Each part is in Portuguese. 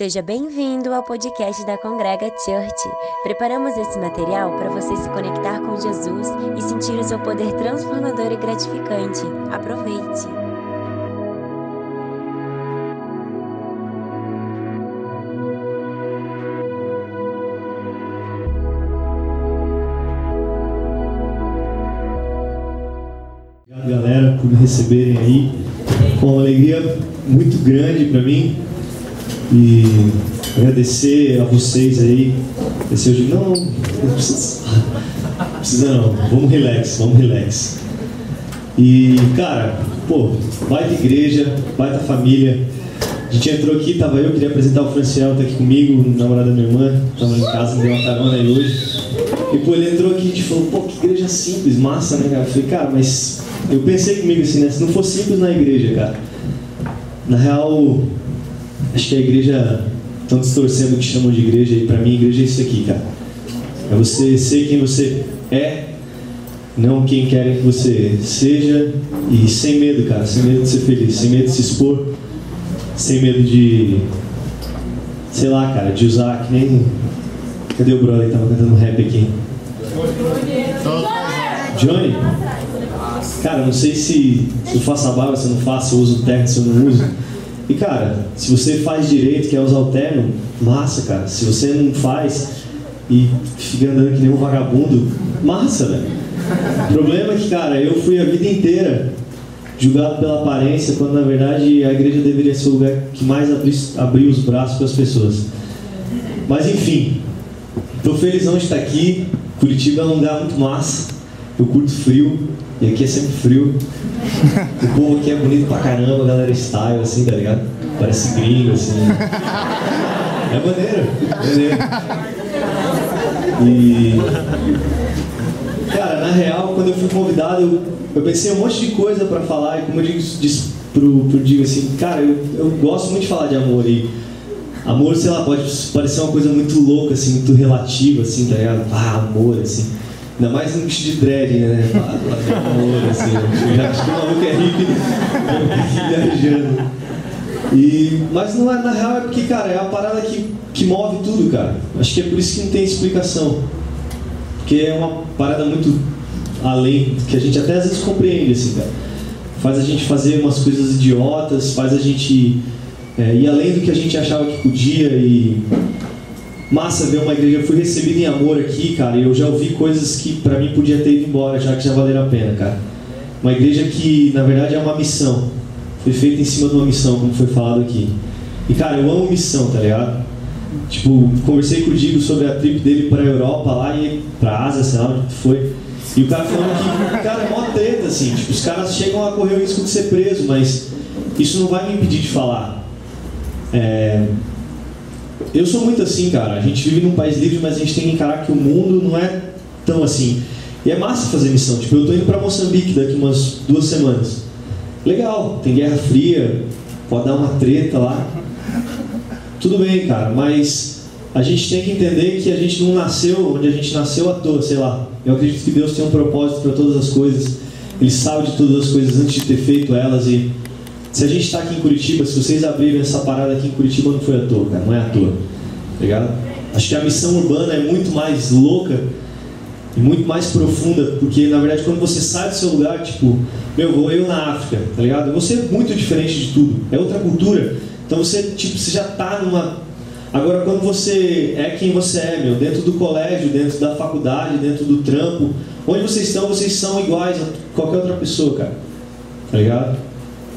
Seja bem-vindo ao podcast da Congrega Church. Preparamos esse material para você se conectar com Jesus e sentir o seu poder transformador e gratificante. Aproveite! Obrigado, galera, por me receberem aí. Uma alegria muito grande para mim e agradecer a vocês aí. Esse hoje não, não precisa, não. Vamos relax, vamos relax. E cara, pô, baita igreja, baita família. A gente entrou aqui, tava eu, queria apresentar o Franciel, tá aqui comigo, namorado da minha irmã, tava em casa, deu uma carona aí hoje. E pô, ele entrou aqui e a gente falou, pô, que igreja simples, massa, né, cara? Eu falei, cara, mas eu pensei comigo assim, né? Se não for simples na igreja, cara. Na real, acho que a igreja estão distorcendo o que chamam de igreja e pra mim igreja é isso aqui, cara. É você ser quem você é, não quem querem que você seja e sem medo, cara, sem medo de ser feliz, sem medo de se expor, sem medo de, sei lá, cara, de usar que nem. Cadê o brother que tava cantando rap aqui? Johnny? Cara, não sei se, eu faço a barba, se eu não faço, eu uso terno, se eu não uso. E cara, se você faz direito, quer usar o terno, massa, cara. Se você não faz e fica andando que nem um vagabundo, massa, velho. O problema é que, cara, eu fui a vida inteira julgado pela aparência, quando na verdade a igreja deveria ser o lugar que mais abri, abrir os braços para as pessoas. Mas enfim, tô felizão de estar aqui. Curitiba é um lugar muito massa. Eu curto frio, e aqui é sempre frio. O povo aqui é bonito pra caramba, a galera style, assim, tá ligado? Parece gringo, assim. É maneiro, maneiro. E. Cara, na real, quando eu fui convidado, eu, eu pensei um monte de coisa pra falar, e como eu digo, disse pro, pro Digo assim, cara, eu, eu gosto muito de falar de amor e. Amor, sei lá, pode parecer uma coisa muito louca, assim, muito relativa, assim, tá ligado? Ah, amor, assim. Ainda mais no bicho de dread, né? Amor, assim. Já acho que o maluco é hippie, viajando. E, mas não é, na real é porque, cara, é a parada que, que move tudo, cara. Acho que é por isso que não tem explicação. Porque é uma parada muito além, que a gente até às vezes compreende, assim, cara. Faz a gente fazer umas coisas idiotas, faz a gente é, ir além do que a gente achava que podia e massa ver uma igreja. Eu fui recebido em amor aqui, cara, e eu já ouvi coisas que pra mim podia ter ido embora, já que já valeram a pena, cara. Uma igreja que, na verdade, é uma missão. Foi feita em cima de uma missão, como foi falado aqui. E, cara, eu amo missão, tá ligado? Tipo, conversei com o Digo sobre a trip dele pra Europa lá e pra Ásia, sei lá onde foi. E o cara falando que, cara, é mó treta, assim. Tipo, os caras chegam a correr o risco de ser preso, mas isso não vai me impedir de falar. É, eu sou muito assim, cara. A gente vive num país livre, mas a gente tem que encarar que o mundo não é tão assim. E é massa fazer missão. Tipo, eu tô indo pra Moçambique daqui umas duas semanas. Legal, tem Guerra Fria, pode dar uma treta lá. Tudo bem, cara, mas a gente tem que entender que a gente não nasceu onde a gente nasceu à toa, sei lá. Eu acredito que Deus tem um propósito para todas as coisas. Ele sabe de todas as coisas antes de ter feito elas e se a gente está aqui em Curitiba, se vocês abrirem essa parada aqui em Curitiba, não foi à toa, cara, não é à toa. Tá ligado? Acho que a missão urbana é muito mais louca e muito mais profunda, porque na verdade quando você sai do seu lugar, tipo, meu, vou eu na África, tá ligado? Você é muito diferente de tudo, é outra cultura. Então você, tipo, você já tá numa. Agora quando você é quem você é, meu, dentro do colégio, dentro da faculdade, dentro do trampo, onde vocês estão, vocês são iguais a qualquer outra pessoa, cara. Tá ligado?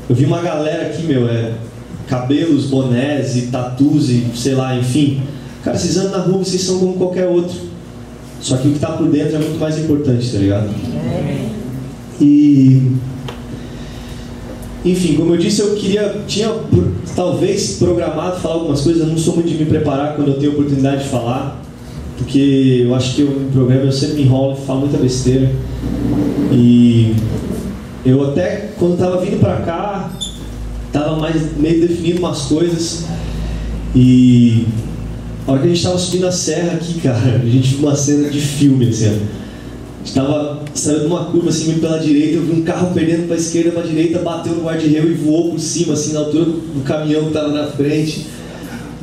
Eu vi uma galera aqui, meu, é cabelos, bonés e tatus e sei lá, enfim. Cara, vocês andam na rua, vocês são como qualquer outro. Só que o que está por dentro é muito mais importante, tá ligado? E. Enfim, como eu disse, eu queria. Tinha talvez programado falar algumas coisas, eu não sou muito de me preparar quando eu tenho oportunidade de falar. Porque eu acho que eu, no programa eu sempre me enrolo, falo muita besteira. E eu até, quando estava vindo para cá, estava mais meio definindo umas coisas. E a hora que a gente estava subindo a serra aqui, cara, a gente viu uma cena de filme, assim. A gente estava saindo de uma curva assim, pela direita, eu vi um carro perdendo para a esquerda, para a direita, bateu no guarda-reio e voou por cima, assim, na altura do caminhão que estava na frente.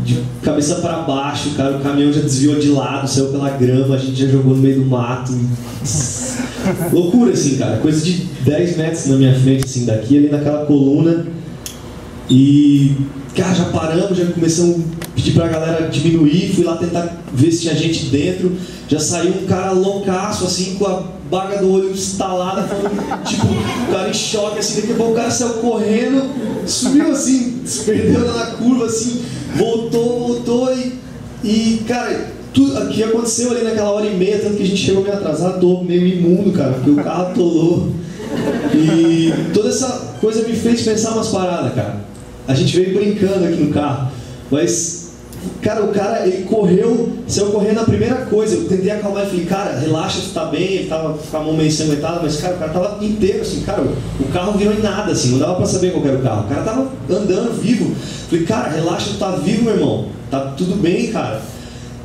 de cabeça para baixo, cara, o caminhão já desviou de lado, saiu pela grama, a gente já jogou no meio do mato. Loucura, assim, cara. Coisa de 10 metros na minha frente, assim, daqui, ali naquela coluna. E, cara, já paramos, já começamos a pedir pra galera diminuir, fui lá tentar ver se tinha gente dentro. Já saiu um cara loucaço, assim, com a baga do olho falando, tipo, o cara em choque, assim, daqui a pouco o cara saiu correndo, subiu assim, se perdeu na curva, assim, voltou, voltou e, e cara, tudo que aconteceu ali naquela hora e meia, tanto que a gente chegou meio atrasado, meio imundo, cara, porque o carro atolou. E toda essa coisa me fez pensar umas paradas, cara. A gente veio brincando aqui no carro, mas Cara, o cara, ele correu, saiu correndo a primeira coisa. Eu tentei acalmar e falei, cara, relaxa, tu tá bem. Ele tava com a mão meio ensanguentada, mas, cara, o cara tava inteiro, assim, cara, o carro virou em nada, assim, não dava pra saber qual era o carro. O cara tava andando, vivo. Falei, cara, relaxa, tu tá vivo, meu irmão. Tá tudo bem, cara.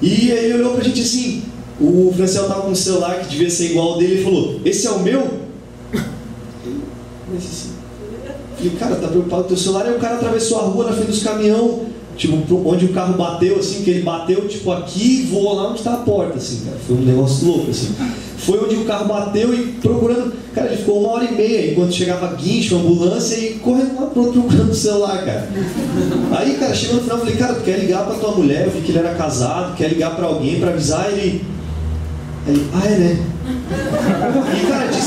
E aí ele olhou pra gente assim, o Franciel tava com um celular que devia ser igual ao dele e falou, esse é o meu? Mas assim, falei, cara, tá preocupado com o teu celular? Aí o cara atravessou a rua na frente dos caminhão Tipo, onde o carro bateu, assim, que ele bateu, tipo, aqui e voou lá onde está a porta, assim, cara. Foi um negócio louco, assim. Foi onde o carro bateu e procurando. Cara, ele ficou uma hora e meia enquanto chegava guincho, ambulância e correndo lá pro procurando o celular, cara. Aí, cara, chegou no final, eu falei, cara, tu quer ligar pra tua mulher? Eu vi que ele era casado, quer ligar pra alguém pra avisar ele. Ele, ah, é, né? E, cara, de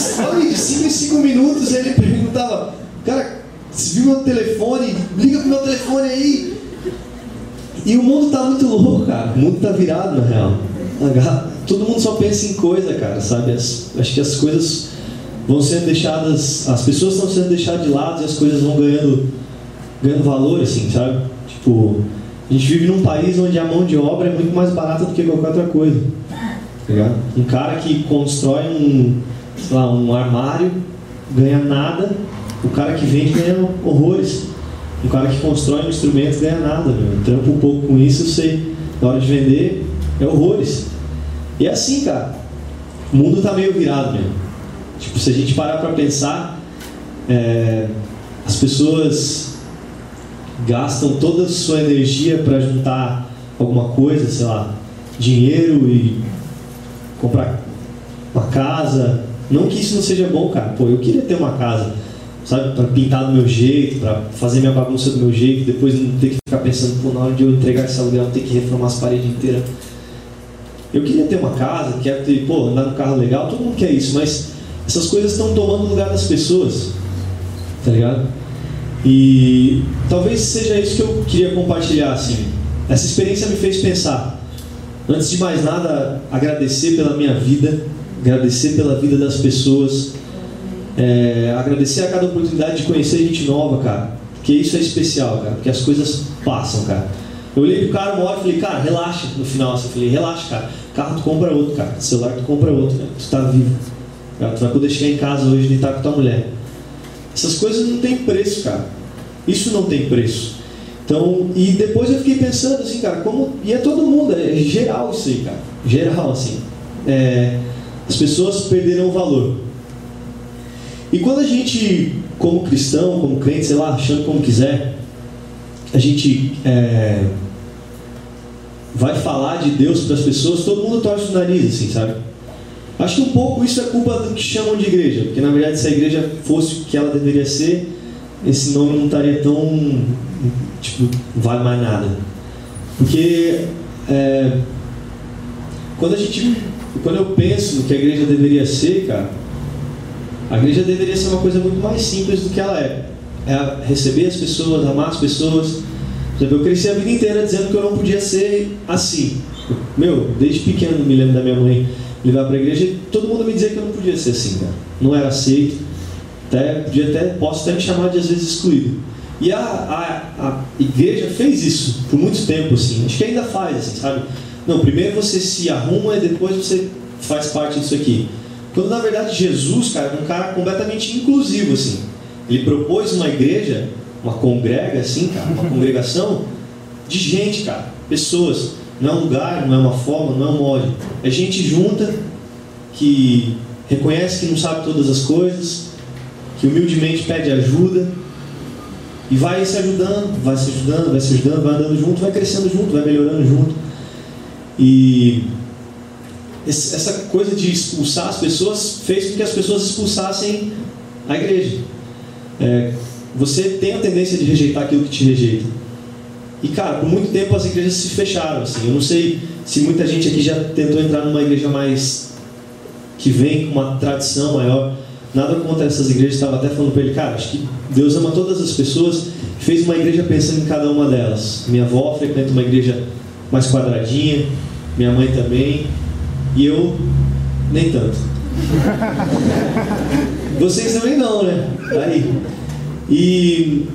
5 em 5 minutos ele perguntava, cara, você viu meu telefone? Liga pro meu telefone aí. E o mundo está muito louco, cara. O mundo está virado, na real. Todo mundo só pensa em coisa, cara, sabe? As, acho que as coisas vão sendo deixadas, as pessoas estão sendo deixadas de lado e as coisas vão ganhando, ganhando valor, assim, sabe? Tipo, a gente vive num país onde a mão de obra é muito mais barata do que qualquer outra coisa. Tá um cara que constrói um, lá, um armário ganha nada, o cara que vende ganha horrores. Um cara que constrói um instrumento ganha nada, meu. Trampa um pouco com isso, eu sei. Na hora de vender, é horrores. E é assim, cara. O mundo tá meio virado, meu. Tipo, se a gente parar para pensar, é, as pessoas gastam toda a sua energia para juntar alguma coisa, sei lá, dinheiro e comprar uma casa. Não que isso não seja bom, cara. Pô, eu queria ter uma casa sabe, para pintar do meu jeito, para fazer minha bagunça do meu jeito, depois não ter que ficar pensando, pô, na hora de eu entregar esse aluguel, ter que reformar as paredes inteiras. Eu queria ter uma casa, quero ter, pô, andar num carro legal, todo mundo quer isso, mas essas coisas estão tomando lugar das pessoas, tá ligado? E talvez seja isso que eu queria compartilhar, assim. Essa experiência me fez pensar. Antes de mais nada, agradecer pela minha vida, agradecer pela vida das pessoas, é, agradecer a cada oportunidade de conhecer gente nova, cara. Porque isso é especial, cara. Porque as coisas passam, cara. Eu olhei pro cara uma hora e falei, cara, relaxa no final. Assim, eu falei, relaxa, cara. Carro tu compra outro, cara. Celular tu compra outro, cara. Tu tá vivo. Cara, tu vai poder chegar em casa hoje e deitar com tua mulher. Essas coisas não tem preço, cara. Isso não tem preço. Então, e depois eu fiquei pensando assim, cara, como. E é todo mundo, é geral isso aí, cara. Geral, assim. É, as pessoas perderam o valor. E quando a gente, como cristão, como crente, sei lá, achando como quiser, a gente é, vai falar de Deus para as pessoas, todo mundo torce o nariz, assim, sabe? Acho que um pouco isso é culpa do que chamam de igreja, porque na verdade se a igreja fosse o que ela deveria ser, esse nome não estaria tão, tipo, vale mais nada. Porque é, quando a gente, quando eu penso no que a igreja deveria ser, cara, a igreja deveria ser uma coisa muito mais simples do que ela é. É receber as pessoas, amar as pessoas. Eu cresci a vida inteira dizendo que eu não podia ser assim. Meu, desde pequeno me lembro da minha mãe levar para a igreja e todo mundo me dizia que eu não podia ser assim, cara. Não era aceito. Até, podia até, posso até me chamar de às vezes excluído. E a, a, a igreja fez isso por muito tempo, assim. Acho que ainda faz, assim, sabe? Não, primeiro você se arruma e depois você faz parte disso aqui. Quando na verdade Jesus, cara, é um cara completamente inclusivo, assim. Ele propôs uma igreja, uma congrega, assim, cara, uma congregação de gente, cara, pessoas. Não é um lugar, não é uma forma, não é um molde. É gente junta que reconhece que não sabe todas as coisas, que humildemente pede ajuda E vai se ajudando, vai se ajudando, vai se ajudando, vai andando junto, vai crescendo junto, vai melhorando junto. E essa coisa de expulsar as pessoas fez com que as pessoas expulsassem a igreja. É, você tem a tendência de rejeitar aquilo que te rejeita. E cara, por muito tempo as igrejas se fecharam. Assim. Eu não sei se muita gente aqui já tentou entrar numa igreja mais que vem com uma tradição maior. Nada contra essas igrejas. Estava até falando para ele, cara, acho que Deus ama todas as pessoas. Fez uma igreja pensando em cada uma delas. Minha avó frequenta uma igreja mais quadradinha, minha mãe também, e eu nem tanto. Vocês também não, né? Aí. E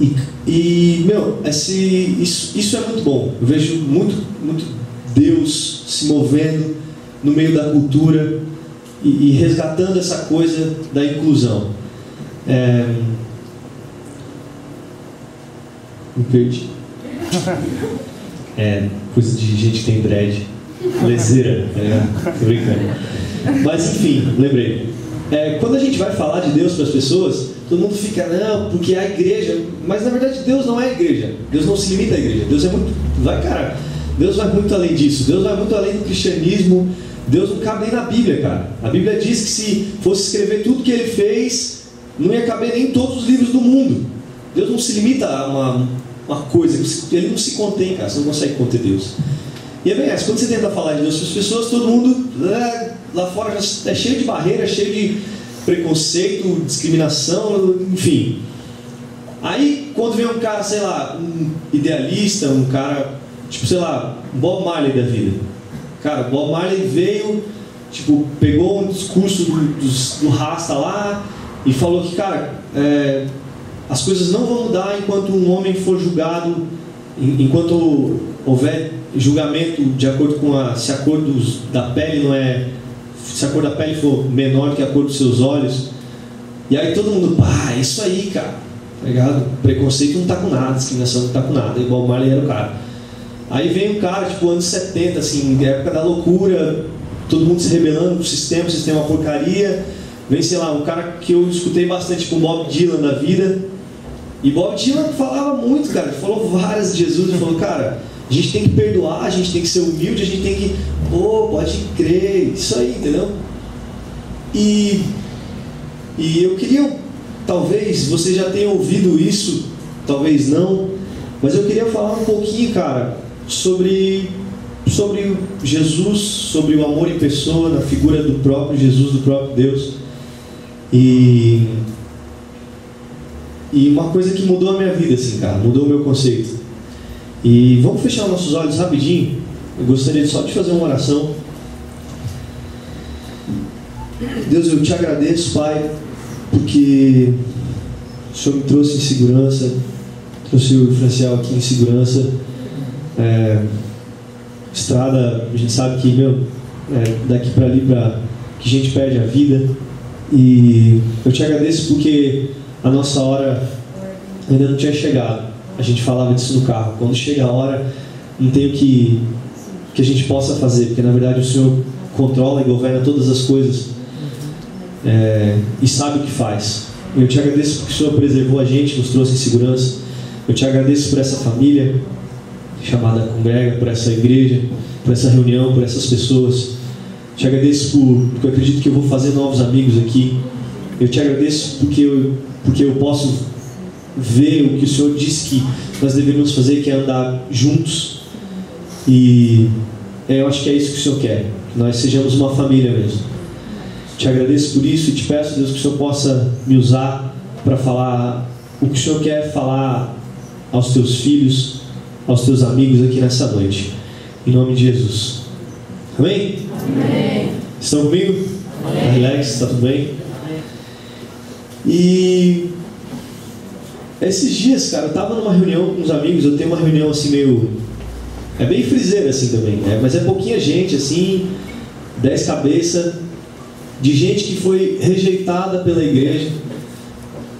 e, e meu, esse, isso, isso é muito bom. Eu vejo muito, muito Deus se movendo no meio da cultura e, e resgatando essa coisa da inclusão. É... Me perdi. É, coisa de gente que tem dread. Lezeira, é, tô brincando. Mas enfim, lembrei. É, quando a gente vai falar de Deus para as pessoas, todo mundo fica, não, porque a igreja. Mas na verdade Deus não é a igreja. Deus não se limita à igreja. Deus é muito. Vai, cara. Deus vai muito além disso. Deus vai muito além do cristianismo. Deus não cabe nem na Bíblia, cara. A Bíblia diz que se fosse escrever tudo que ele fez, não ia caber nem em todos os livros do mundo. Deus não se limita a uma, uma coisa, ele não se contém, cara. Você não consegue conter Deus. E é bem essa, quando você tenta falar de Deus para as pessoas, todo mundo né, lá fora já é cheio de barreiras, cheio de preconceito, discriminação, enfim. Aí, quando vem um cara, sei lá, um idealista, um cara, tipo, sei lá, Bob Marley da vida. Cara, Bob Marley veio, tipo, pegou um discurso do, do, do Rasta lá e falou que, cara, é, as coisas não vão mudar enquanto um homem for julgado, enquanto houver julgamento de acordo com a, se a cor dos, da pele não é se a cor da pele for menor que a cor dos seus olhos. E aí todo mundo, pá, isso aí, cara. Tá ligado? Preconceito não tá com nada, discriminação não tá com nada. Igual o Marley era o cara. Aí vem um cara, tipo, anos 70, assim, época da loucura, todo mundo se rebelando pro sistema, o sistema é uma porcaria. Vem, sei lá, um cara que eu escutei bastante, tipo, Bob Dylan da vida. E Bob Dylan falava muito, cara. Falou várias de Jesus. Ele falou, cara, a gente tem que perdoar, a gente tem que ser humilde, a gente tem que, pô, pode crer, isso aí, entendeu? E, e eu queria, talvez você já tenha ouvido isso, talvez não, mas eu queria falar um pouquinho, cara, sobre, sobre Jesus, sobre o amor em pessoa, na figura do próprio Jesus, do próprio Deus. E, e uma coisa que mudou a minha vida, assim, cara, mudou o meu conceito. E vamos fechar nossos olhos rapidinho. Eu gostaria só de fazer uma oração. Deus, eu te agradeço, Pai, porque o Senhor me trouxe em segurança, trouxe o diferencial aqui em segurança. É, estrada, a gente sabe que, meu, é, daqui para ali, pra, que a gente perde a vida. E eu te agradeço porque a nossa hora ainda não tinha chegado a gente falava disso no carro. Quando chega a hora, não tem o que, que a gente possa fazer, porque na verdade o Senhor controla e governa todas as coisas é, e sabe o que faz. Eu te agradeço porque o Senhor preservou a gente, nos trouxe em segurança. Eu te agradeço por essa família chamada Congrega, por essa igreja, por essa reunião, por essas pessoas. Te agradeço por, porque eu acredito que eu vou fazer novos amigos aqui. Eu te agradeço porque eu, porque eu posso ver o que o Senhor disse que nós deveríamos fazer, que é andar juntos. E é, eu acho que é isso que o Senhor quer, que nós sejamos uma família mesmo. Te agradeço por isso e te peço, Deus, que o Senhor possa me usar para falar o que o Senhor quer falar aos teus filhos, aos teus amigos aqui nessa noite. Em nome de Jesus. Amém? Amém. Estão comigo? Amém. Relax, está tudo bem? E esses dias, cara, eu tava numa reunião com uns amigos, eu tenho uma reunião assim meio. É bem friseira assim também, né? mas é pouquinha gente, assim, dez cabeças, de gente que foi rejeitada pela igreja.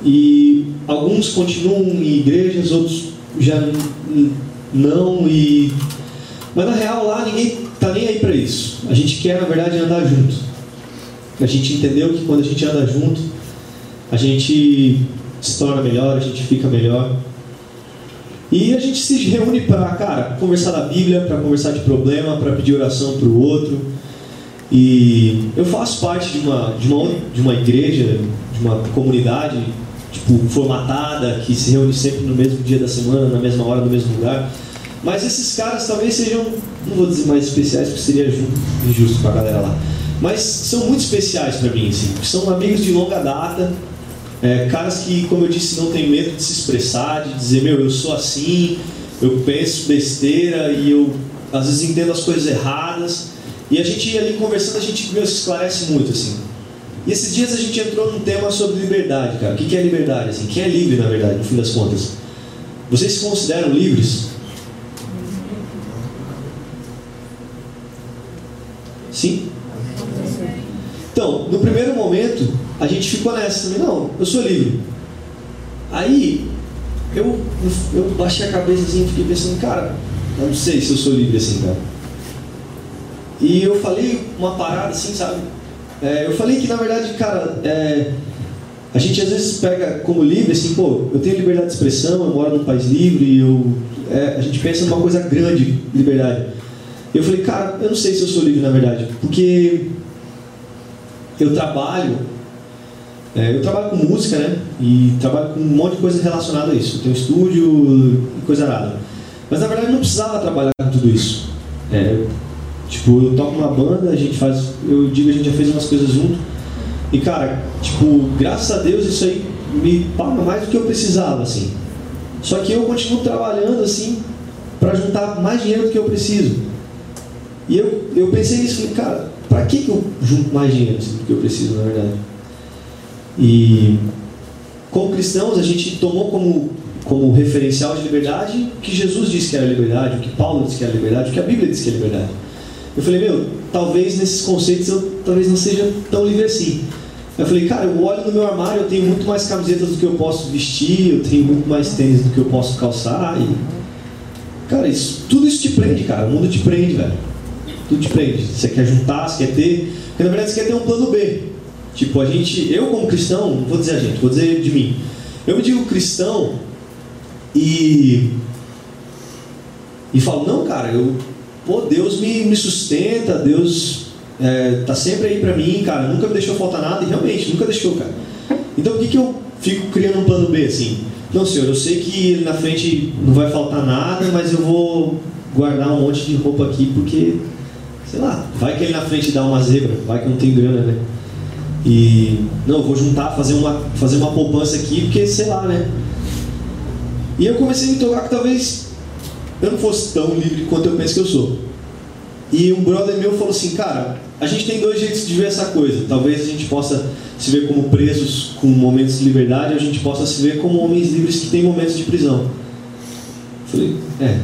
E alguns continuam em igrejas, outros já não. E... Mas na real lá ninguém tá nem aí para isso. A gente quer, na verdade, andar junto. A gente entendeu que quando a gente anda junto, a gente se torna melhor, a gente fica melhor. E a gente se reúne para, cara, conversar da Bíblia, para conversar de problema, para pedir oração para o outro. E eu faço parte de uma, de, uma, de uma igreja, de uma comunidade, tipo, formatada, que se reúne sempre no mesmo dia da semana, na mesma hora, no mesmo lugar. Mas esses caras talvez sejam, não vou dizer mais especiais, porque seria injusto para a galera lá. Mas são muito especiais para mim, assim. São amigos de longa data, é, caras que, como eu disse, não tem medo de se expressar, de dizer, meu, eu sou assim, eu penso besteira e eu às vezes entendo as coisas erradas. E a gente ali conversando, a gente meu, se esclarece muito, assim. E esses dias a gente entrou num tema sobre liberdade, cara. O que é liberdade? Assim? Quem é livre, na verdade, no fim das contas? Vocês se consideram livres? Sim? Então, no primeiro momento, a gente ficou nessa também, não, eu sou livre. Aí, eu, eu baixei a cabeça assim e fiquei pensando, cara, eu não sei se eu sou livre assim, cara. E eu falei uma parada assim, sabe? É, eu falei que na verdade, cara, é, a gente às vezes pega como livre, assim, pô, eu tenho liberdade de expressão, eu moro num país livre, eu, é, a gente pensa numa coisa grande, liberdade. Eu falei, cara, eu não sei se eu sou livre na verdade, porque eu trabalho, é, eu trabalho com música, né? E trabalho com um monte de coisa relacionada a isso. Eu tenho estúdio e coisa nada. Mas na verdade eu não precisava trabalhar com tudo isso. É, tipo, eu toco uma banda, a gente faz, eu digo, a gente já fez umas coisas junto. E cara, tipo, graças a Deus isso aí me paga mais do que eu precisava, assim. Só que eu continuo trabalhando assim para juntar mais dinheiro do que eu preciso. E eu, eu pensei nisso, falei, cara, para que, que eu junto mais dinheiro assim, do que eu preciso, na verdade? E como cristãos, a gente tomou como, como referencial de liberdade o que Jesus disse que era liberdade, o que Paulo disse que era liberdade, o que a Bíblia diz que é liberdade. Eu falei, meu, talvez nesses conceitos eu talvez não seja tão livre assim. Eu falei, cara, eu olho no meu armário, eu tenho muito mais camisetas do que eu posso vestir, eu tenho muito mais tênis do que eu posso calçar. E, cara, isso, tudo isso te prende, cara. O mundo te prende, velho. Tudo te prende. Você quer juntar, você quer ter. Porque na verdade você quer ter um plano B. Tipo, a gente, eu como cristão, não vou dizer a gente, vou dizer de mim. Eu me digo cristão e. E falo, não, cara, eu. Pô, Deus me, me sustenta, Deus é, tá sempre aí pra mim, cara, nunca me deixou faltar nada, e realmente, nunca deixou, cara. Então o que, que eu fico criando um plano B assim? Não, senhor, eu sei que na frente não vai faltar nada, mas eu vou guardar um monte de roupa aqui porque sei lá, vai que ele na frente dá uma zebra, vai que não tem grana, né? E não, vou juntar, fazer uma, fazer uma poupança aqui, porque sei lá, né? E eu comecei a me tocar que talvez eu não fosse tão livre quanto eu penso que eu sou. E um brother meu falou assim, cara, a gente tem dois jeitos de ver essa coisa. Talvez a gente possa se ver como presos com momentos de liberdade, ou a gente possa se ver como homens livres que têm momentos de prisão. Eu falei, é.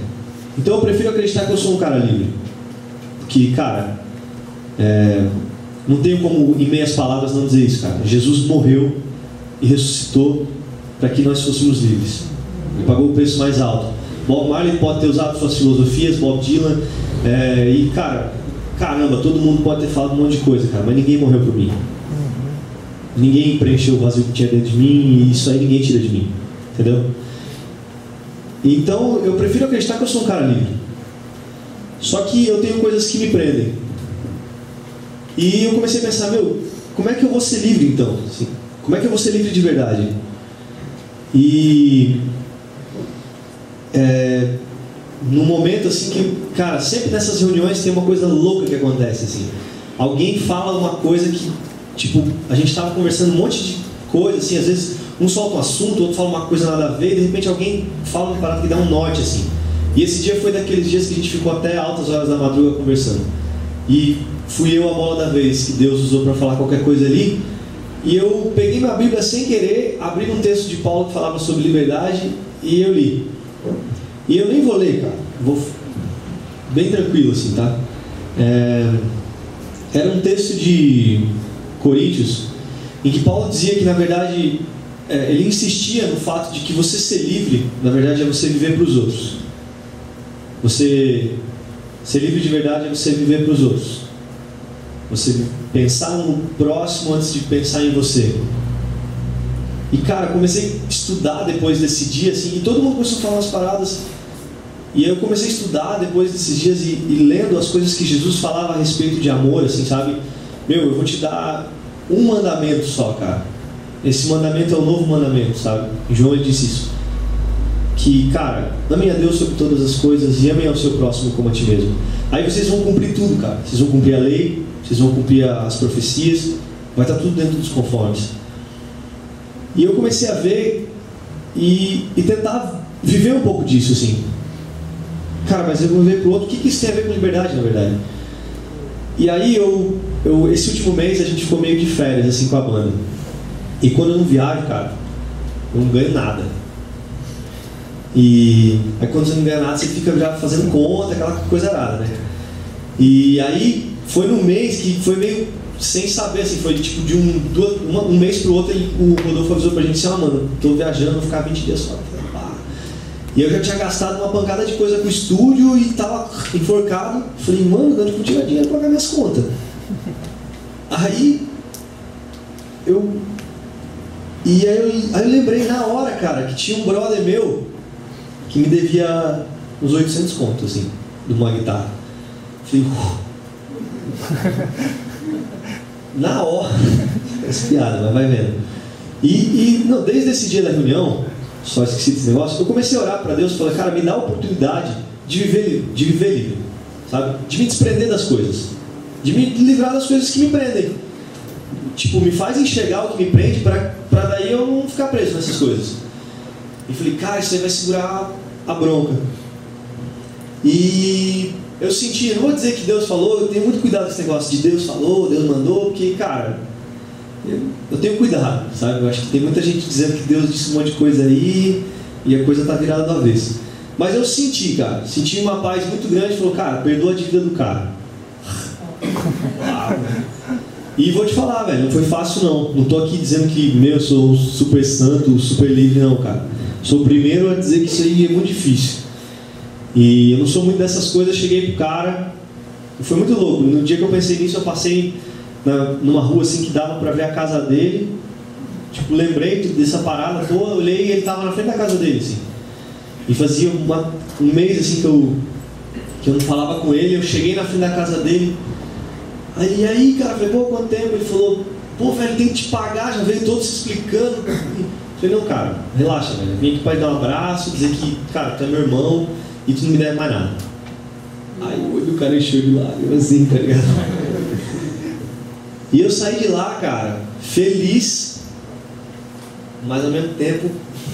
Então eu prefiro acreditar que eu sou um cara livre que, cara, é, não tenho como, em meias palavras, não dizer isso, cara. Jesus morreu e ressuscitou para que nós fôssemos livres. Ele pagou o preço mais alto. Bob Marley pode ter usado suas filosofias, Bob Dylan, é, e, cara, caramba, todo mundo pode ter falado um monte de coisa, cara, mas ninguém morreu por mim. Ninguém preencheu o vazio que tinha dentro de mim e isso aí ninguém tira de mim. Entendeu? Então, eu prefiro acreditar que eu sou um cara livre. Só que eu tenho coisas que me prendem. E eu comecei a pensar, meu, como é que eu vou ser livre então? Assim, como é que eu vou ser livre de verdade? E é, momento assim que, cara, sempre nessas reuniões tem uma coisa louca que acontece assim. Alguém fala uma coisa que, tipo, a gente estava conversando um monte de coisa, assim, às vezes um solta um assunto, outro fala uma coisa nada a ver, e de repente alguém fala uma parada que dá um norte assim. E esse dia foi daqueles dias que a gente ficou até altas horas da madrugada conversando. E fui eu a bola da vez que Deus usou para falar qualquer coisa ali. E eu peguei minha Bíblia sem querer, abri um texto de Paulo que falava sobre liberdade e eu li. E eu nem vou ler, cara. Vou bem tranquilo assim, tá? É... Era um texto de Coríntios em que Paulo dizia que na verdade é, ele insistia no fato de que você ser livre, na verdade, é você viver para os outros. Você ser livre de verdade é você viver para os outros. Você pensar no próximo antes de pensar em você. E cara, comecei a estudar depois desse dia, assim, e todo mundo começou a falar as paradas. E eu comecei a estudar depois desses dias e, e, lendo as coisas que Jesus falava a respeito de amor, assim, sabe? Meu, eu vou te dar um mandamento só, cara. Esse mandamento é o novo mandamento, sabe? João disse isso. Que, cara, ame a Deus sobre todas as coisas e ame ao seu próximo como a ti mesmo. Aí vocês vão cumprir tudo, cara. Vocês vão cumprir a lei, vocês vão cumprir as profecias, vai estar tudo dentro dos conformes. E eu comecei a ver e, e tentar viver um pouco disso, assim. Cara, mas eu vou ver pro outro, o que, que isso tem a ver com liberdade, na verdade? E aí eu, eu, esse último mês a gente ficou meio de férias, assim, com a banda. E quando eu não viajo, cara, eu não ganho nada. E aí quando você não ganha nada, você fica já fazendo conta, aquela coisa rara, né? E aí foi num mês que foi meio sem saber, assim, foi tipo de um, uma, um mês pro outro, ele, o Rodolfo avisou pra gente assim, ah, mano, tô viajando, vou ficar 20 dias fora. E eu já tinha gastado uma pancada de coisa com o estúdio e tava enforcado. Falei, mano, onde eu dinheiro pra pagar minhas contas? Aí eu. E aí eu, aí eu lembrei na hora, cara, que tinha um brother meu que me devia uns 800 contos, assim, de uma guitarra. Falei, na hora. Essa piada, mas vai vendo. E, e não, desde esse dia da reunião, só esqueci desse negócio, eu comecei a orar para Deus, falei, cara, me dá a oportunidade de viver, de viver livre, sabe? De me desprender das coisas, de me livrar das coisas que me prendem. Tipo, me faz enxergar o que me prende para daí eu não ficar preso nessas coisas. E falei, cara, isso aí vai segurar a bronca. E eu senti, não vou dizer que Deus falou, eu tenho muito cuidado com esse negócio de Deus falou, Deus mandou, porque, cara, eu tenho cuidado, sabe? Eu acho que tem muita gente dizendo que Deus disse um monte de coisa aí e a coisa tá virada do avesso. Mas eu senti, cara, senti uma paz muito grande. Falou, cara, perdoa a dívida do cara. E vou te falar, velho, não foi fácil não. Não tô aqui dizendo que, meu, eu sou super santo, super livre, não, cara. Sou o primeiro a dizer que isso aí é muito difícil. E eu não sou muito dessas coisas, cheguei pro cara. Foi muito louco. No dia que eu pensei nisso, eu passei na, numa rua assim que dava para ver a casa dele. Tipo, lembrei dessa parada toda, olhei e ele tava na frente da casa dele, assim. E fazia uma, um mês assim que eu, que eu não falava com ele, eu cheguei na frente da casa dele. Aí, aí cara, falei, pô, quanto tempo? Ele falou, pô, velho, tem que te pagar, já veio todo se explicando. Eu falei, não, cara, relaxa, velho. Vim aqui pra dar um abraço, dizer que, cara, tu é meu irmão e tu não me deve mais nada. Aí o olho do cara encheu de lágrimas assim, tá ligado? E eu saí de lá, cara, feliz, mas ao mesmo tempo.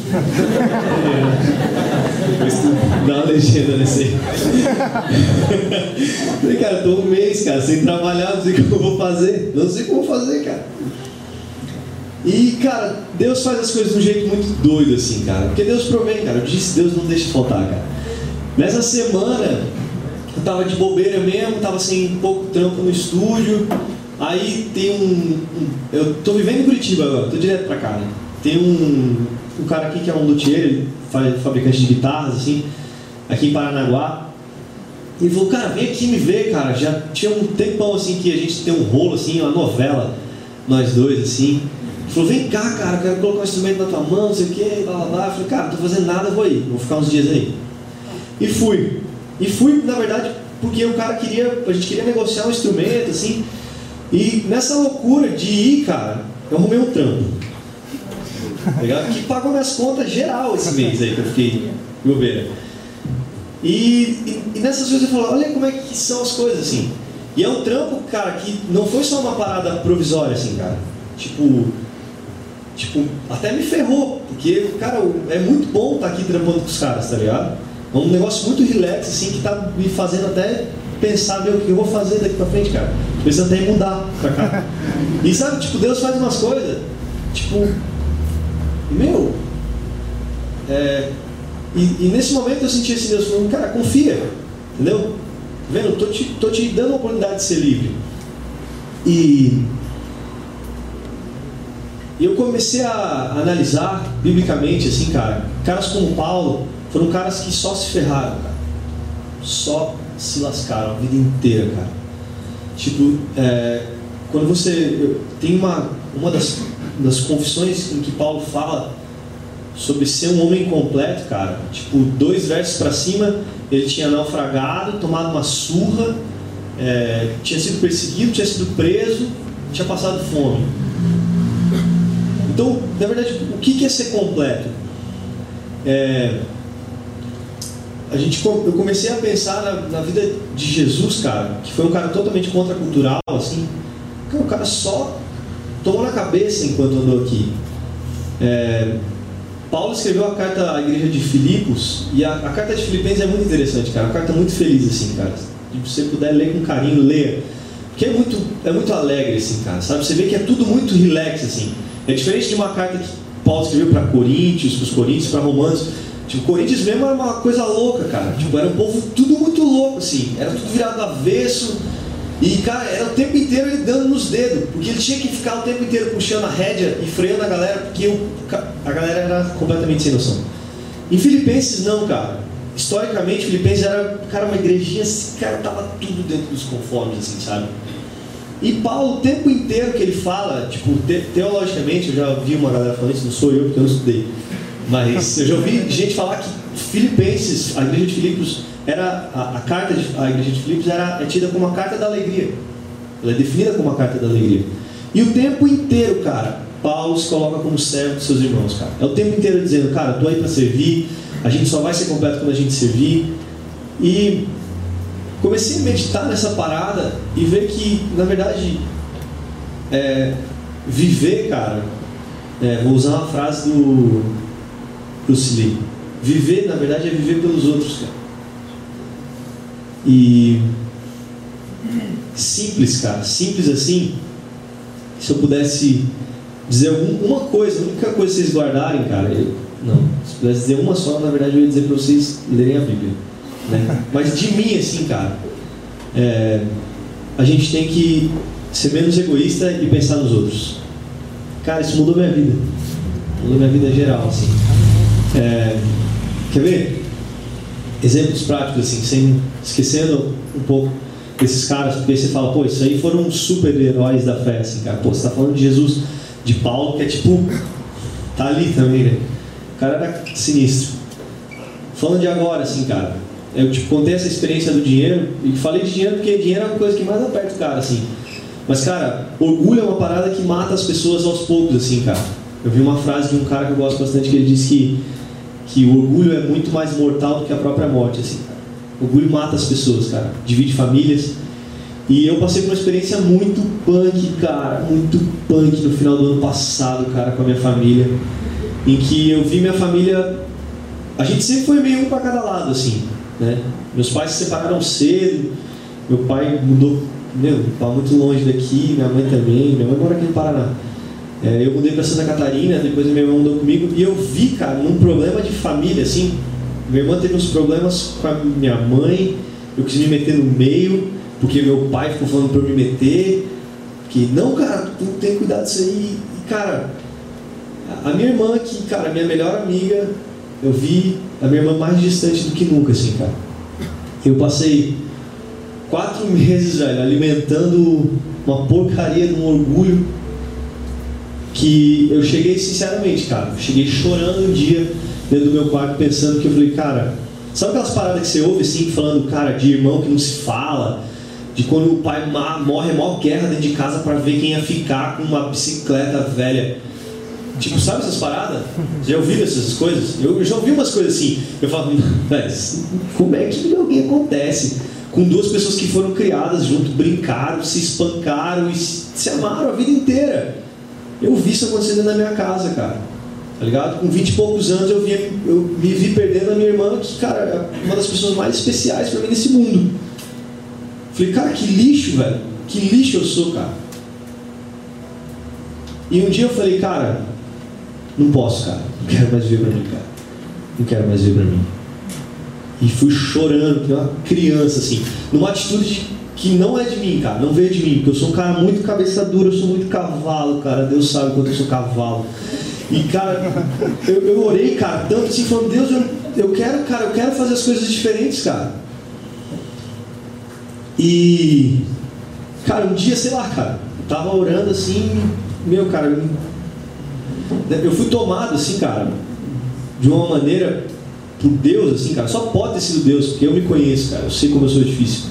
Dá uma legenda nesse aí. Falei, cara, tô um mês, cara, sem trabalhar, não sei o que eu vou fazer. Não sei como fazer, cara. E, cara, Deus faz as coisas de um jeito muito doido, assim, cara. Porque Deus provém, cara. Eu disse, Deus não deixa faltar, cara. Nessa semana, eu tava de bobeira mesmo, tava sem pouco trampo no estúdio. Aí tem um, um eu tô vivendo em Curitiba agora, tô direto pra cá, né? Tem um, um cara aqui que é um luthier, fabricante de guitarras, assim, aqui em Paranaguá. Ele falou, cara, vem aqui me ver, cara. Já tinha um tempão assim que a gente tem um rolo, assim, uma novela, nós dois, assim. Falou, vem cá, cara, quero colocar um instrumento na tua mão, não sei o que, blá blá blá. Eu falei, cara, não tô fazendo nada, vou ir, vou ficar uns dias aí. E fui. E fui, na verdade, porque o cara queria, a gente queria negociar um instrumento, assim. E nessa loucura de ir, cara, eu arrumei um trampo. Tá que pagou minhas contas geral esse mês aí que eu fiquei bobeira. E, e, e nessas coisas eu falo, olha como é que são as coisas assim. E é um trampo, cara, que não foi só uma parada provisória, assim, cara. Tipo, tipo, até me ferrou, porque, cara, é muito bom estar tá aqui trampando com os caras, tá ligado? É um negócio muito relax, assim, que tá me fazendo até pensar, meu, o que eu vou fazer daqui pra frente, cara? Precisa até mudar pra cá. E sabe, tipo, Deus faz umas coisas, tipo, meu, é, e, e, nesse momento eu senti esse Deus falando, cara, confia, entendeu? Vendo? Tô te, tô te dando a oportunidade de ser livre. E, e eu comecei a analisar biblicamente, assim, cara, caras como Paulo foram caras que só se ferraram, cara. Só se lascaram a vida inteira, cara. Tipo, é, quando você. Tem uma. Uma das das confissões em que Paulo fala sobre ser um homem completo, cara. Tipo, dois versos para cima, ele tinha naufragado, tomado uma surra, é, tinha sido perseguido, tinha sido preso, tinha passado fome. Então, na verdade, o que é ser completo? É, a gente, eu comecei a pensar na, na, vida de Jesus, cara, que foi um cara totalmente contracultural, assim. O cara só tomou na cabeça enquanto andou aqui. É, Paulo escreveu a carta à igreja de Filipos, e a, a, carta de Filipenses é muito interessante, cara. Uma carta muito feliz, assim, cara. Se você puder ler com carinho, leia. Porque é muito, é muito alegre, assim, cara. Sabe? Você vê que é tudo muito relax, assim. É diferente de uma carta que Paulo escreveu para Coríntios, para os Coríntios, para Romanos. Tipo, Coríntios mesmo era uma coisa louca, cara. Tipo, era um povo tudo muito louco, assim. Era tudo virado avesso. E, cara, era o tempo inteiro ele dando nos dedos. Porque ele tinha que ficar o tempo inteiro puxando a rédea e freando a galera, porque o, a galera era completamente sem noção. Em Filipenses, não, cara. Historicamente, Filipenses era, cara, uma igrejinha assim, cara, tava tudo dentro dos conformes, assim, sabe? E Paulo, o tempo inteiro que ele fala, tipo, te, teologicamente, eu já vi uma galera falando isso, não sou eu porque eu não estudei, mas eu já ouvi gente falar que Filipenses, a igreja de Filipos, era a, a carta de, a igreja de Filipos era é tida como a carta da alegria. Ela é definida como a carta da alegria. E o tempo inteiro, cara, Paulo se coloca como servo dos seus irmãos, cara. É o tempo inteiro dizendo, cara, tô aí para servir, a gente só vai ser completo quando a gente servir. E comecei a meditar nessa parada e ver que, na verdade, é, viver, cara, é, vou usar uma frase do Bruce Lee. Viver, na verdade, é viver pelos outros, cara. E simples, cara, simples assim. Se eu pudesse dizer uma coisa, a única coisa que vocês guardarem, cara, eu, não, se pudesse dizer uma só, na verdade eu ia dizer para vocês lerem a Bíblia. Né? Mas de mim, assim, cara, é, a gente tem que ser menos egoísta e pensar nos outros. Cara, isso mudou minha vida. Mudou minha vida geral, assim. É, quer ver? Exemplos práticos, assim, sem esquecendo um pouco desses caras, porque você fala, pô, isso aí foram super-heróis da fé, assim, cara. Pô, você tá falando de Jesus, de Paulo, que é tipo, tá ali também, né? O cara era sinistro. Falando de agora, assim, cara. Eu tipo, contei essa experiência do dinheiro e falei de dinheiro porque dinheiro é uma coisa que mais aperta o cara, assim. Mas, cara, orgulho é uma parada que mata as pessoas aos poucos, assim, cara. Eu vi uma frase de um cara que eu gosto bastante que ele disse que, que o orgulho é muito mais mortal do que a própria morte, assim. O orgulho mata as pessoas, cara. Divide famílias. E eu passei por uma experiência muito punk, cara, muito punk no final do ano passado, cara, com a minha família. Em que eu vi minha família. A gente sempre foi meio um para cada lado, assim. Né? Meus pais se separaram cedo, meu pai mudou, meu, tá muito longe daqui, minha mãe também, minha mãe mora aqui no Paraná. É, eu mudei para Santa Catarina, depois minha irmã mudou comigo, e eu vi, cara, num problema de família, assim, minha irmã teve uns problemas com a minha mãe, eu quis me meter no meio, porque meu pai ficou falando para eu me meter, que não, cara, tu tem que cuidar disso aí. E, cara, a minha irmã, que, cara, minha melhor amiga, eu vi a minha irmã mais distante do que nunca, assim, cara. Eu passei quatro meses, velho, alimentando uma porcaria de um orgulho que eu cheguei, sinceramente, cara, cheguei chorando um dia dentro do meu quarto pensando que eu falei, cara, sabe aquelas paradas que você ouve assim, falando, cara, de irmão que não se fala, de quando o pai morre, é maior guerra dentro de casa para ver quem ia ficar com uma bicicleta velha. Tipo, sabe essas paradas? Já ouviram essas coisas? Eu já ouvi umas coisas assim. Eu falo, como é que alguém acontece? Com duas pessoas que foram criadas junto, brincaram, se espancaram e se amaram a vida inteira. Eu vi isso acontecendo na minha casa, cara. Tá ligado? Com 20 e poucos anos eu, via, eu me vi perdendo a minha irmã, que, cara, é uma das pessoas mais especiais para mim nesse mundo. Falei, cara, que lixo, velho. Que lixo eu sou, cara. E um dia eu falei, cara, não posso, cara. Não quero mais viver para mim, cara. Não quero mais viver para mim. E fui chorando, que uma criança, assim, numa atitude que não é de mim, cara. Não veio de mim, porque eu sou um cara muito cabeça dura, eu sou muito cavalo, cara. Deus sabe quanto eu sou cavalo. E, cara, eu, eu orei, cara, tanto assim, falando, Deus, eu, eu quero, cara, eu quero fazer as coisas diferentes, cara. E, cara, um dia, sei lá, cara, tava orando assim, meu, cara, eu fui tomado assim, cara, de uma maneira por Deus, assim, cara. Só pode ter sido Deus, porque eu me conheço, cara. Eu sei como eu sou difícil.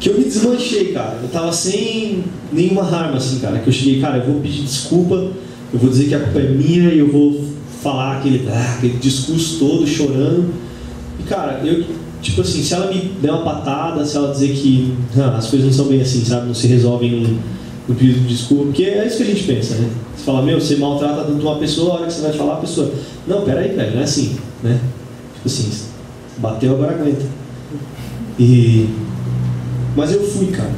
Que eu me desmanchei, cara. Eu tava sem nenhuma arma, assim, cara. Que eu cheguei, cara, eu vou pedir desculpa, eu vou dizer que a culpa é minha e eu vou falar aquele, ah, aquele discurso todo chorando. E, cara, eu, tipo assim, se ela me der uma patada, se ela dizer que ah, as coisas não são bem assim, sabe? Não se resolvem num, num pedido de desculpa, porque é isso que a gente pensa, né? Você fala, meu, você maltrata tanto uma pessoa, a hora que você vai falar, a pessoa, não, peraí, velho, não é assim, né? Tipo assim, bateu, agora aguenta. E... Mas eu fui, cara.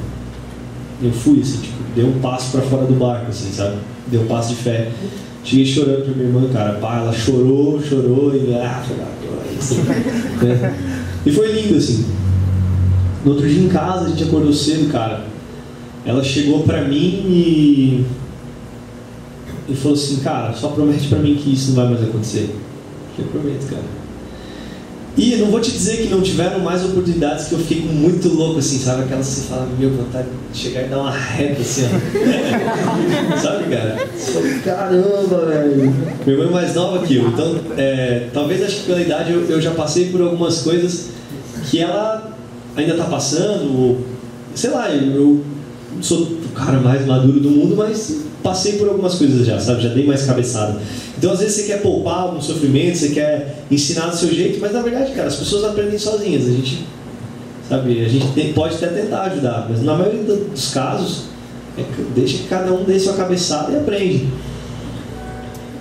Eu fui, assim, tipo, dei um passo para fora do barco, assim, sabe? Dei um passo de fé. Cheguei chorando pra minha irmã, cara. Pá, ela chorou, chorou e. Ah, assim, né? E foi lindo, assim. No outro dia em casa, a gente acordou cedo, cara. Ela chegou pra mim e. E falou assim, cara, só promete pra mim que isso não vai mais acontecer. Eu prometo, cara. E não vou te dizer que não tiveram mais oportunidades que eu fiquei muito louco, assim, sabe? Aquelas que você fala, meu, vontade de chegar e dar uma reta, assim, ó. sabe, cara? Caramba, velho. Meu irmão é mais nova que eu, então, é, talvez acho que pela idade eu, eu já passei por algumas coisas que ela ainda tá passando, ou, sei lá, eu sou o cara mais maduro do mundo, mas passei por algumas coisas já, sabe? Já dei mais cabeçada. Então, às vezes, você quer poupar algum sofrimento, você quer ensinar do seu jeito, mas na verdade, cara, as pessoas aprendem sozinhas. A gente, sabe, a gente tem, pode até tentar ajudar, mas na maioria dos casos, é, deixa que cada um dê sua cabeçada e aprende.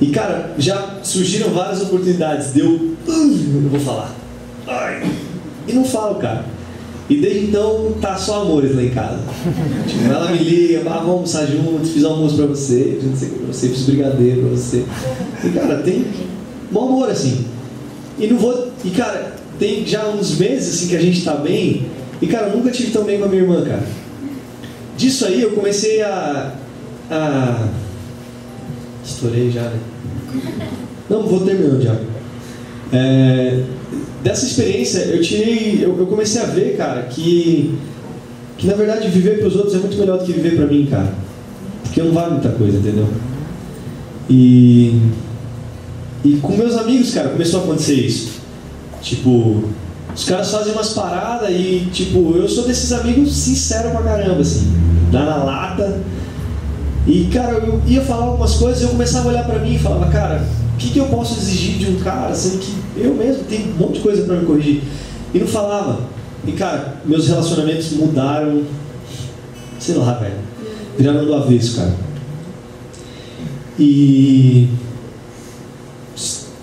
E, cara, já surgiram várias oportunidades. Deu, eu vou falar. Ai, e não falo, cara. E desde então tá só amores lá em casa. Tipo, ela me liga, ah, vamos almoçar juntos, fiz almoço pra você, não sei pra você, fiz brigadeiro pra você. E cara, tem bom amor assim. E não vou. E cara, tem já uns meses assim que a gente tá bem. E cara, eu nunca tive tão bem com a minha irmã, cara. Disso aí eu comecei a. a... Estourei já, né? Não, vou terminando já. É, dessa experiência eu tirei, eu, eu, comecei a ver, cara, que que na verdade viver para os outros é muito melhor do que viver para mim, cara, porque não vale muita coisa, entendeu? E e com meus amigos, cara, começou a acontecer isso. Tipo, os caras fazem umas paradas e tipo, eu sou desses amigos sinceros pra caramba, assim, dá na lata. E cara, eu ia falar algumas coisas e eu começava a olhar para mim e falava, cara, que, que eu posso exigir de um cara, sendo que eu mesmo tenho um monte de coisa para me corrigir. E não falava. E cara, meus relacionamentos mudaram. Sei lá, velho. Viraram do avesso, cara. E.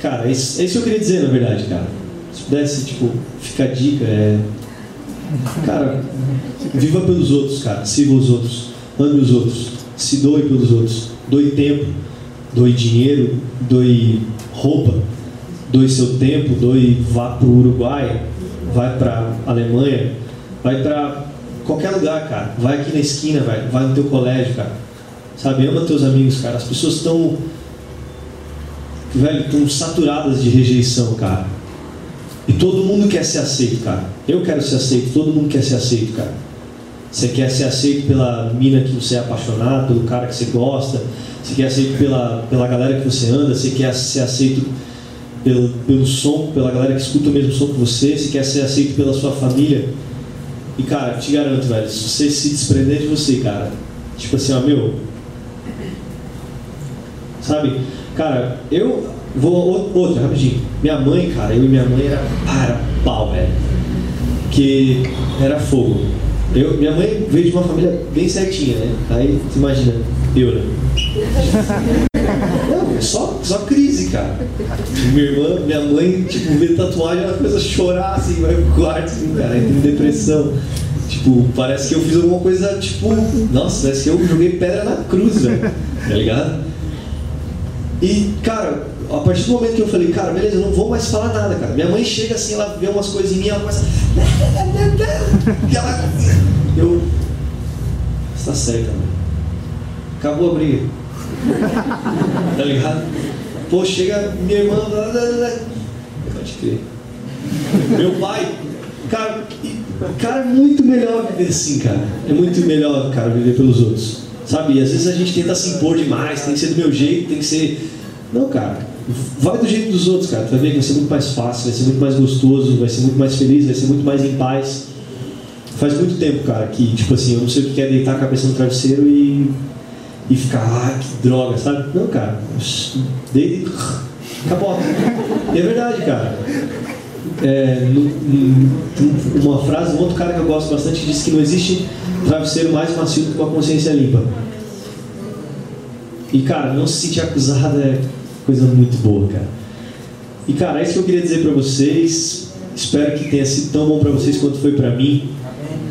Cara, é isso, é isso que eu queria dizer, na verdade, cara. Se pudesse, tipo, ficar dica, é. Cara, viva pelos outros, cara. Sirva os outros. Ame os outros. Se doe pelos outros. Doe tempo. Doe dinheiro. Doe roupa doe seu tempo, doe, vá para o Uruguai, vai para Alemanha, vai para qualquer lugar, cara. Vai aqui na esquina, vai, vai no teu colégio, cara. Sabe, ama teus amigos, cara. As pessoas estão, velho, estão saturadas de rejeição, cara. E todo mundo quer ser aceito, cara. Eu quero ser aceito, todo mundo quer ser aceito, cara. Você quer ser aceito pela mina que você é apaixonado, pelo cara que você gosta, você quer aceito pela, pela galera que você anda, você quer ser aceito pelo, pelo som, pela galera que escuta o mesmo som que você, se quer ser aceito pela sua família. E cara, te garanto, velho, se você se desprender de você, cara, tipo assim, ó, meu. Sabe? Cara, eu vou. Outra, rapidinho. Minha mãe, cara, eu e minha mãe era para pau, velho. Que era fogo. Eu, minha mãe veio de uma família bem certinha, né? Aí, você imagina, eu, né? Não, é só, só crise, cara. Minha irmã, minha mãe, tipo, vê tatuagem, ela começa a chorar, assim, vai pro quarto, assim, cara, tem depressão. Tipo, parece que eu fiz alguma coisa, tipo, nossa, parece que eu joguei pedra na cruz, velho. Tá ligado? E, cara, a partir do momento que eu falei, cara, beleza, eu não vou mais falar nada, cara. Minha mãe chega assim, ela vê umas coisas em mim, ela começa. E ela. Eu. Você tá certa, mano. Acabou a briga. tá ligado? Pô, chega minha irmã. Pode crer. Meu pai, cara, cara, é muito melhor viver assim, cara. É muito melhor, cara, viver pelos outros. Sabe? E às vezes a gente tenta se impor demais, tem que ser do meu jeito, tem que ser Não, cara. Vai do jeito dos outros, cara. Tu vai ver que vai ser muito mais fácil, vai ser muito mais gostoso, vai ser muito mais feliz, vai ser muito mais em paz. Faz muito tempo, cara, que, tipo assim, eu não sei o que é deitar a cabeça no travesseiro e, e ficar, ah, que droga, sabe? Não, cara. Deita e acabou. E é verdade, cara. É, uma frase, um outro cara que eu gosto bastante diz que não existe travesseiro mais macio do que uma consciência limpa. E cara, não se sentir acusado é coisa muito boa, cara. E cara, é isso que eu queria dizer para vocês. Espero que tenha sido tão bom para vocês quanto foi para mim.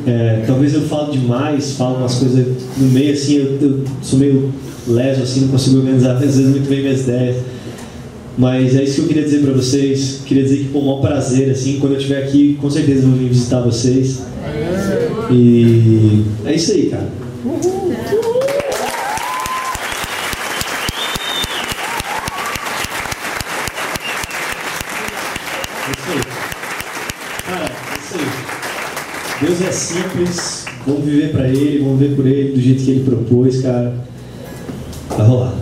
É, talvez eu falo demais, falo umas coisas no meio assim, eu, eu sou meio leso assim, não consigo organizar às vezes muito bem minhas ideias. Mas é isso que eu queria dizer para vocês. Queria dizer que foi um maior prazer, assim, quando eu estiver aqui, com certeza eu vou vir visitar vocês. E é isso aí, cara. Deus é simples, vamos viver para Ele, vamos viver por Ele do jeito que Ele propôs, cara. Vai rolar.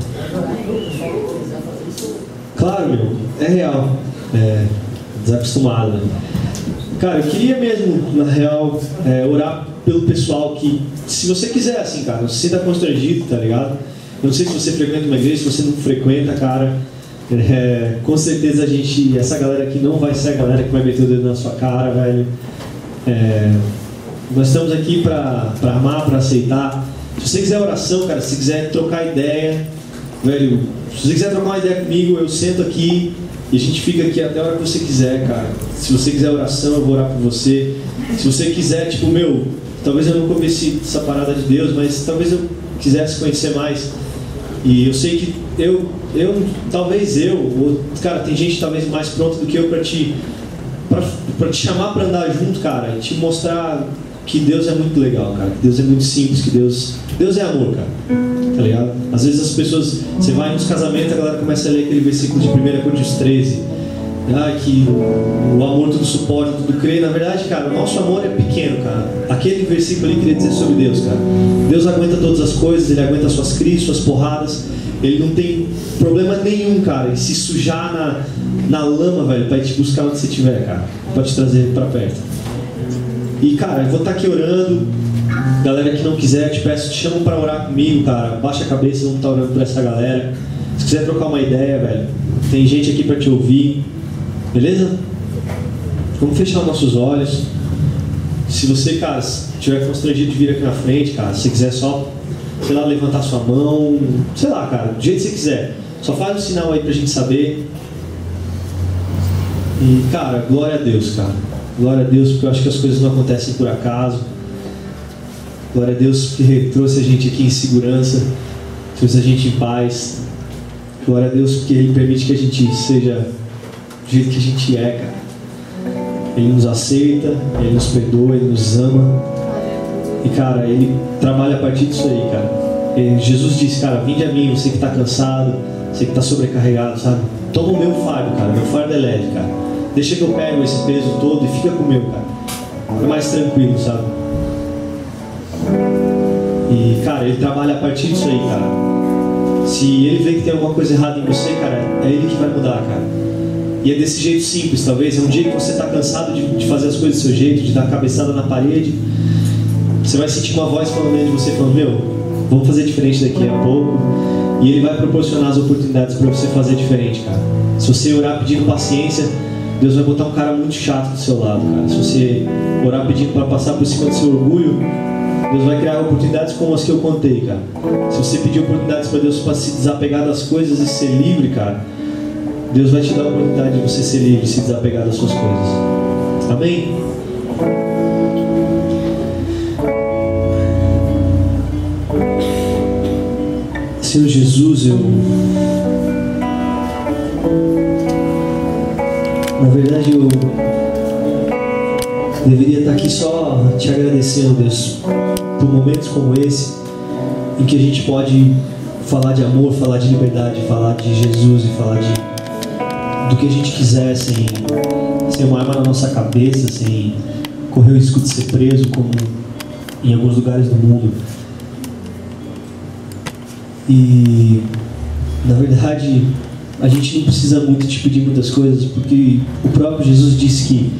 Claro, meu, é real. É, desacostumado, né? Cara, eu queria mesmo, na real, é, orar pelo pessoal que, se você quiser, assim, cara, se sinta constrangido, tá ligado? Eu não sei se você frequenta uma igreja, se você não frequenta, cara, é, com certeza a gente, essa galera aqui não vai ser a galera que vai meter o dedo na sua cara, velho. É, nós estamos aqui para amar, para aceitar. Se você quiser oração, cara, se quiser trocar ideia, velho, se você quiser trocar uma ideia comigo, eu sento aqui e a gente fica aqui até a hora que você quiser, cara. Se você quiser oração, eu vou orar por você. Se você quiser, tipo, meu, talvez eu não comece essa parada de Deus, mas talvez eu quisesse conhecer mais. E eu sei que eu, eu talvez eu, ou, cara, tem gente talvez mais pronta do que eu para te, te chamar para andar junto, cara, e te mostrar que Deus é muito legal, cara. Que Deus é muito simples, que Deus, Deus é amor, cara. Tá ligado? Às vezes as pessoas, você vai nos casamentos, a galera começa a ler aquele versículo de 1 Coríntios 13. Ah, que o amor tudo suporta, tudo crê. Na verdade, cara, o nosso amor é pequeno, cara. Aquele versículo ali queria dizer sobre Deus, cara. Deus aguenta todas as coisas, Ele aguenta suas crises, suas porradas. Ele não tem problema nenhum, cara, em se sujar na, na lama, velho, pra ir te buscar onde você estiver, cara. Pra te trazer pra perto. E, cara, eu vou estar tá aqui orando. Galera que não quiser, te peço, te chamo para orar comigo, cara. Baixa a cabeça, vamos estar tá orando por essa galera. Se quiser trocar uma ideia, velho, tem gente aqui para te ouvir. Beleza? Vamos fechar nossos olhos. Se você, cara, tiver constrangido de vir aqui na frente, cara, se quiser só, sei lá, levantar sua mão, sei lá, cara, do jeito que você quiser. Só faz um sinal aí pra gente saber. E, cara, glória a Deus, cara. Glória a Deus, porque eu acho que as coisas não acontecem por acaso. Glória a Deus, porque trouxe a gente aqui em segurança, trouxe a gente em paz. Glória a Deus, porque Ele permite que a gente seja do jeito que a gente é, cara. Ele nos aceita, Ele nos perdoa, Ele nos ama. E, cara, Ele trabalha a partir disso aí, cara. E Jesus disse, cara, vinde a mim, você que está cansado, você que está sobrecarregado, sabe? Toma o meu fardo, cara. Meu fardo é leve, cara. Deixa que eu pego esse peso todo e fica com o meu, cara. É mais tranquilo, sabe? E, cara, ele trabalha a partir disso aí, cara. Se ele vê que tem alguma coisa errada em você, cara, é ele que vai mudar, cara. E é desse jeito simples, talvez. É um dia que você está cansado de, de, fazer as coisas do seu jeito, de dar cabeçada na parede. Você vai sentir uma voz falando dentro de você, falando: Meu, vamos fazer diferente daqui a pouco. E ele vai proporcionar as oportunidades para você fazer diferente, cara. Se você orar pedindo paciência, Deus vai botar um cara muito chato do seu lado, cara. Se você orar pedindo para passar por cima do seu orgulho, Deus vai criar oportunidades como as que eu contei, cara. Se você pedir oportunidades para Deus para se desapegar das coisas e ser livre, cara, Deus vai te dar a oportunidade de você ser livre e se desapegar das suas coisas. Amém? Senhor Jesus, eu Na verdade, eu deveria estar aqui só te agradecendo, Deus, por momentos como esse, em que a gente pode falar de amor, falar de liberdade, falar de Jesus e falar de do que a gente quiser, sem, sem uma arma na nossa cabeça, sem correr o risco de ser preso, como em alguns lugares do mundo. E, na verdade, a gente não precisa muito te pedir muitas coisas, porque o próprio Jesus disse que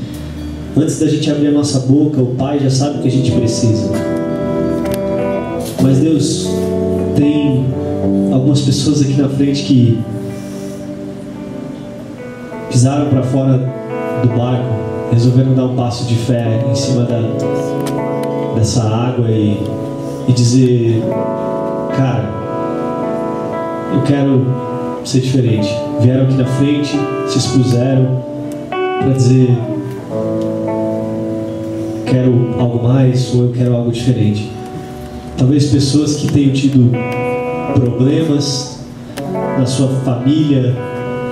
antes da gente abrir a nossa boca, o Pai já sabe o que a gente precisa. Mas Deus, tem algumas pessoas aqui na frente que pisaram para fora do barco, resolveram dar um passo de fé em cima da, dessa água e, e dizer: Cara, eu quero ser diferente. Vieram aqui na frente, se expuseram para dizer: Quero algo mais ou eu quero algo diferente. Talvez pessoas que tenham tido problemas na sua família,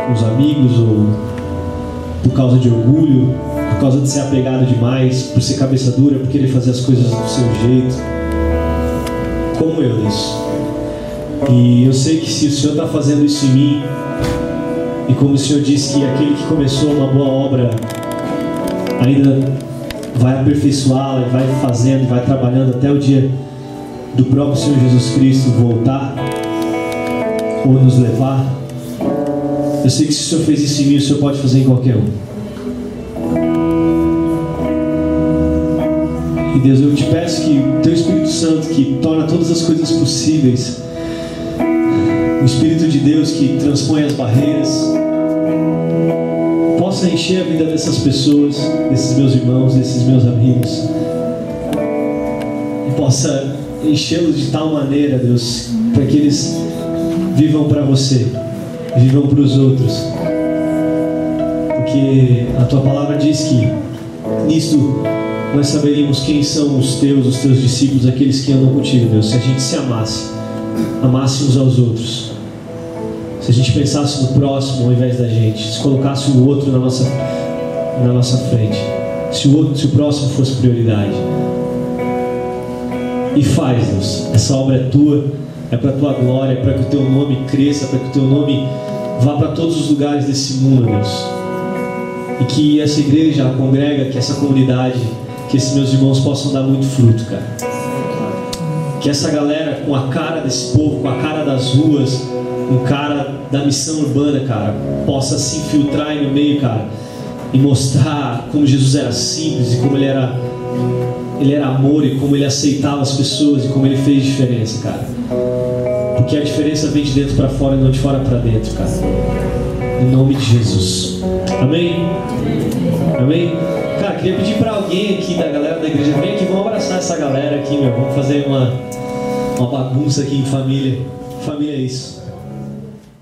com os amigos ou por causa de orgulho, por causa de ser apegado demais, por ser cabeça dura, por querer fazer as coisas do seu jeito. Como eu, Deus. E eu sei que se o Senhor está fazendo isso em mim, e como o Senhor disse que aquele que começou uma boa obra ainda vai aperfeiçoá-la, vai fazendo, vai trabalhando até o dia do próprio Senhor Jesus Cristo voltar ou nos levar. Eu sei que se o Senhor fez isso em mim, o Senhor pode fazer em qualquer um. E Deus, eu te peço que o Teu Espírito Santo, que torna todas as coisas possíveis, o Espírito de Deus que transpõe as barreiras, possa encher a vida dessas pessoas, desses meus irmãos, desses meus amigos, e possa enchê-los de tal maneira, Deus, para que eles vivam para você, vivam para os outros. Porque a tua palavra diz que nisto nós saberíamos quem são os teus, os teus discípulos, aqueles que andam contigo, Deus, se a gente se amasse, amasse uns aos outros. Se a gente pensasse no próximo ao invés da gente, se colocasse o outro na nossa, na nossa frente, se o, outro, se o próximo fosse prioridade. E faz, Deus. Essa obra é tua, é para a tua glória, é para que o teu nome cresça, para que o teu nome vá para todos os lugares desse mundo, Deus. E que essa igreja, a congrega, que essa comunidade, que esses meus irmãos possam dar muito fruto, cara. Que essa galera, com a cara desse povo, com a cara das ruas, com cara da missão urbana, cara, possa se infiltrar aí no meio, cara, e mostrar como Jesus era simples e como ele era ele era amor e como ele aceitava as pessoas e como ele fez diferença, cara. Porque a diferença vem de dentro para fora e não de fora para dentro, cara. Em nome de Jesus. Amém? Amém? Queria pedir para alguém aqui da galera da igreja, vem aqui, vamos abraçar essa galera aqui, meu. Vamos fazer uma, uma bagunça aqui em família. Família é isso.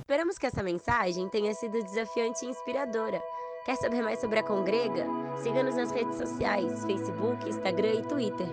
Esperamos que essa mensagem tenha sido desafiante e inspiradora. Quer saber mais sobre a Congrega? Siga-nos nas redes sociais, Facebook, Instagram e Twitter.